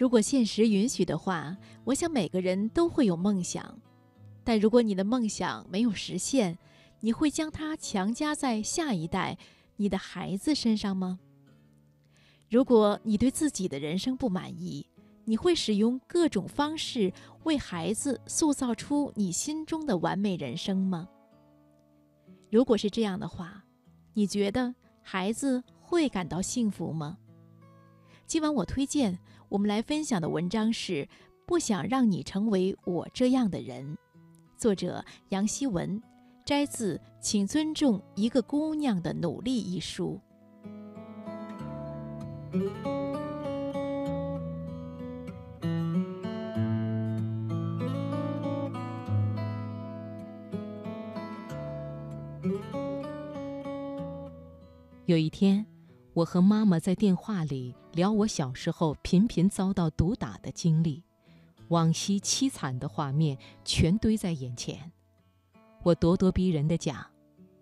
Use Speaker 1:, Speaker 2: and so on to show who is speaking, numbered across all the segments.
Speaker 1: 如果现实允许的话，我想每个人都会有梦想。但如果你的梦想没有实现，你会将它强加在下一代、你的孩子身上吗？如果你对自己的人生不满意，你会使用各种方式为孩子塑造出你心中的完美人生吗？如果是这样的话，你觉得孩子会感到幸福吗？今晚我推荐我们来分享的文章是《不想让你成为我这样的人》，作者杨希文，摘自《请尊重一个姑娘的努力》一书。
Speaker 2: 有一天，我和妈妈在电话里聊我小时候频频遭到毒打的经历，往昔凄惨的画面全堆在眼前。我咄咄逼人地讲：“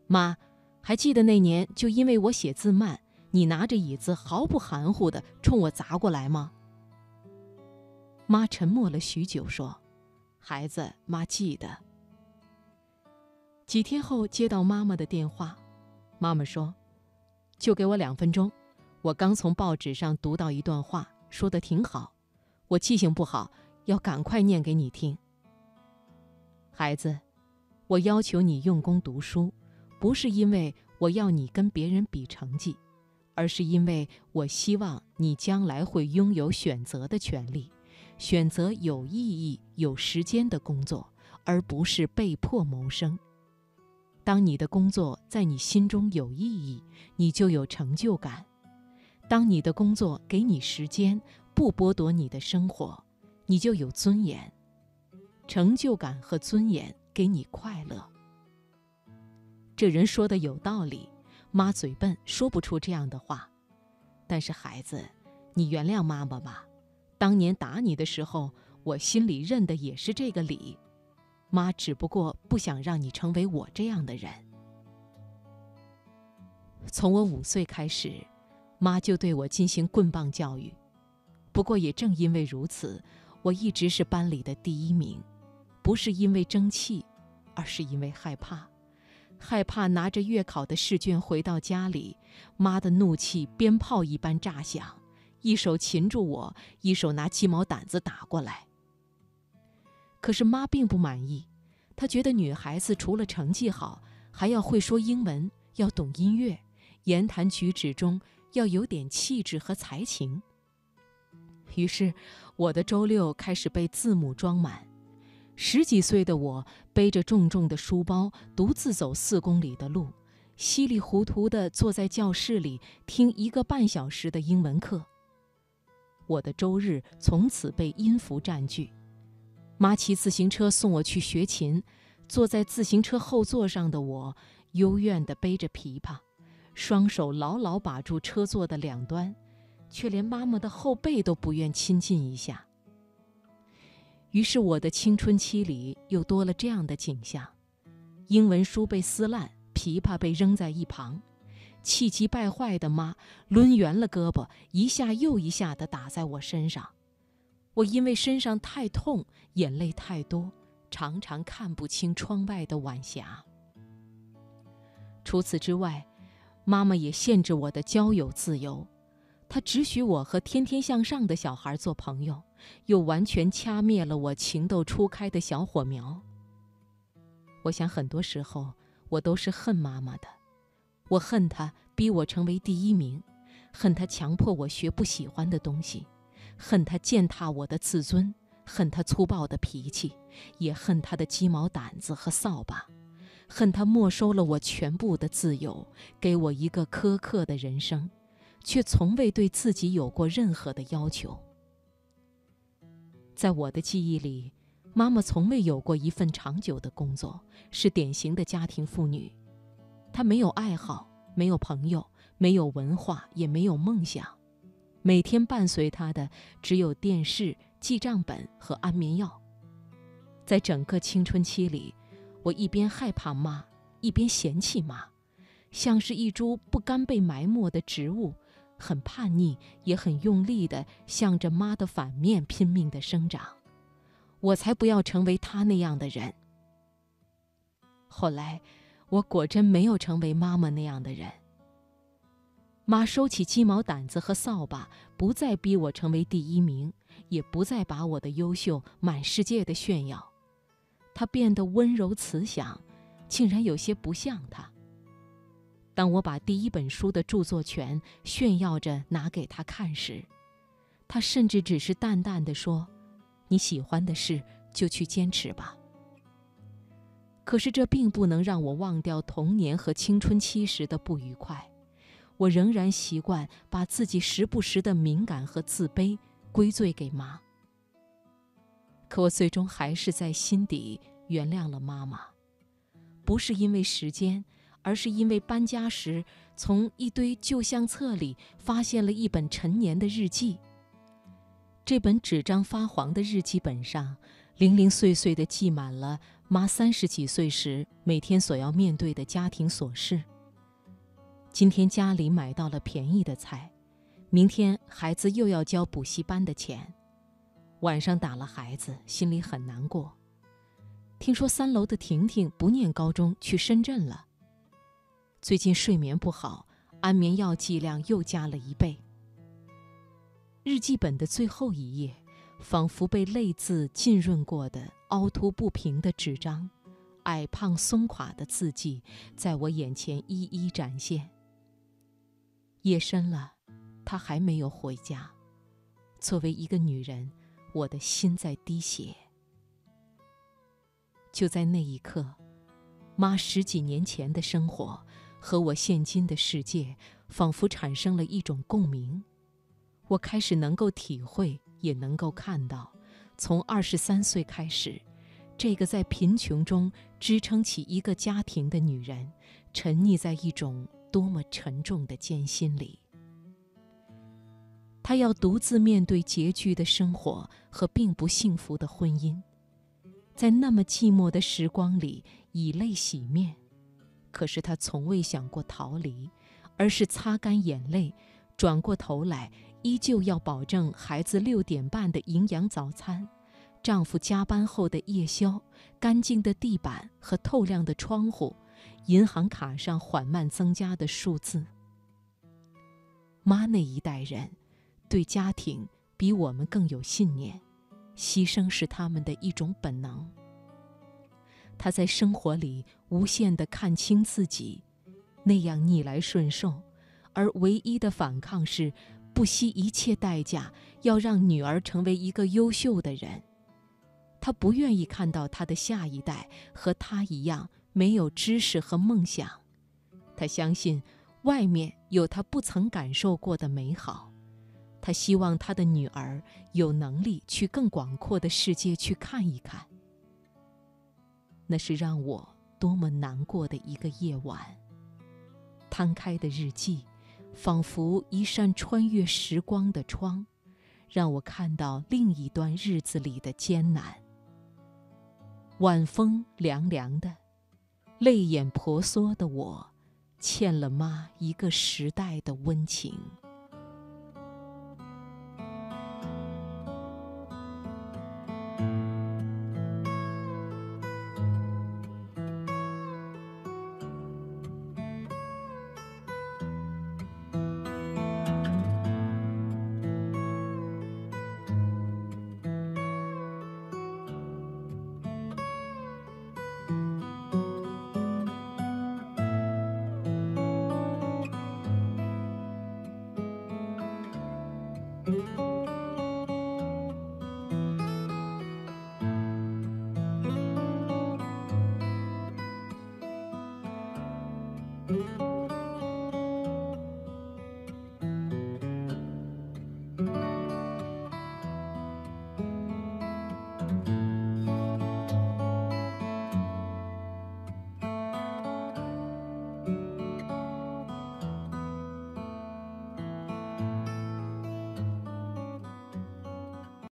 Speaker 2: 妈，还记得那年就因为我写字慢，你拿着椅子毫不含糊地冲我砸过来吗？”妈沉默了许久，说：“孩子，妈记得。”几天后接到妈妈的电话，妈妈说。就给我两分钟，我刚从报纸上读到一段话，说的挺好。我记性不好，要赶快念给你听。孩子，我要求你用功读书，不是因为我要你跟别人比成绩，而是因为我希望你将来会拥有选择的权利，选择有意义、有时间的工作，而不是被迫谋生。当你的工作在你心中有意义，你就有成就感；当你的工作给你时间，不剥夺你的生活，你就有尊严。成就感和尊严给你快乐。这人说的有道理，妈嘴笨，说不出这样的话。但是孩子，你原谅妈妈吧。当年打你的时候，我心里认的也是这个理。妈只不过不想让你成为我这样的人。从我五岁开始，妈就对我进行棍棒教育。不过也正因为如此，我一直是班里的第一名，不是因为争气，而是因为害怕，害怕拿着月考的试卷回到家里，妈的怒气鞭炮一般炸响，一手擒住我，一手拿鸡毛掸子打过来。可是妈并不满意，她觉得女孩子除了成绩好，还要会说英文，要懂音乐，言谈举止中要有点气质和才情。于是，我的周六开始被字母装满。十几岁的我背着重重的书包，独自走四公里的路，稀里糊涂地坐在教室里听一个半小时的英文课。我的周日从此被音符占据。妈骑自行车送我去学琴，坐在自行车后座上的我，幽怨地背着琵琶，双手牢牢把住车座的两端，却连妈妈的后背都不愿亲近一下。于是我的青春期里又多了这样的景象：英文书被撕烂，琵琶被扔在一旁，气急败坏的妈抡圆了胳膊，一下又一下地打在我身上。我因为身上太痛，眼泪太多，常常看不清窗外的晚霞。除此之外，妈妈也限制我的交友自由，她只许我和天天向上的小孩做朋友，又完全掐灭了我情窦初开的小火苗。我想，很多时候我都是恨妈妈的，我恨她逼我成为第一名，恨她强迫我学不喜欢的东西。恨他践踏我的自尊，恨他粗暴的脾气，也恨他的鸡毛掸子和扫把，恨他没收了我全部的自由，给我一个苛刻的人生，却从未对自己有过任何的要求。在我的记忆里，妈妈从未有过一份长久的工作，是典型的家庭妇女。她没有爱好，没有朋友，没有文化，也没有梦想。每天伴随他的只有电视、记账本和安眠药。在整个青春期里，我一边害怕妈，一边嫌弃妈，像是一株不甘被埋没的植物，很叛逆，也很用力的向着妈的反面拼命的生长。我才不要成为他那样的人。后来，我果真没有成为妈妈那样的人。妈收起鸡毛掸子和扫把，不再逼我成为第一名，也不再把我的优秀满世界的炫耀。她变得温柔慈祥，竟然有些不像她。当我把第一本书的著作权炫耀着拿给她看时，她甚至只是淡淡的说：“你喜欢的事就去坚持吧。”可是这并不能让我忘掉童年和青春期时的不愉快。我仍然习惯把自己时不时的敏感和自卑归罪给妈，可我最终还是在心底原谅了妈妈，不是因为时间，而是因为搬家时从一堆旧相册里发现了一本陈年的日记。这本纸张发黄的日记本上，零零碎碎地记满了妈三十几岁时每天所要面对的家庭琐事。今天家里买到了便宜的菜，明天孩子又要交补习班的钱，晚上打了孩子，心里很难过。听说三楼的婷婷不念高中去深圳了。最近睡眠不好，安眠药剂量又加了一倍。日记本的最后一页，仿佛被泪渍浸润过的凹凸不平的纸张，矮胖松垮的字迹，在我眼前一一展现。夜深了，他还没有回家。作为一个女人，我的心在滴血。就在那一刻，妈十几年前的生活和我现今的世界，仿佛产生了一种共鸣。我开始能够体会，也能够看到，从二十三岁开始，这个在贫穷中支撑起一个家庭的女人，沉溺在一种。多么沉重的艰辛里，他要独自面对拮据的生活和并不幸福的婚姻，在那么寂寞的时光里以泪洗面。可是他从未想过逃离，而是擦干眼泪，转过头来，依旧要保证孩子六点半的营养早餐，丈夫加班后的夜宵，干净的地板和透亮的窗户。银行卡上缓慢增加的数字。妈那一代人，对家庭比我们更有信念，牺牲是他们的一种本能。他在生活里无限的看清自己，那样逆来顺受，而唯一的反抗是不惜一切代价要让女儿成为一个优秀的人。他不愿意看到他的下一代和他一样。没有知识和梦想，他相信外面有他不曾感受过的美好。他希望他的女儿有能力去更广阔的世界去看一看。那是让我多么难过的一个夜晚。摊开的日记，仿佛一扇穿越时光的窗，让我看到另一段日子里的艰难。晚风凉凉的。泪眼婆娑的我，欠了妈一个时代的温情。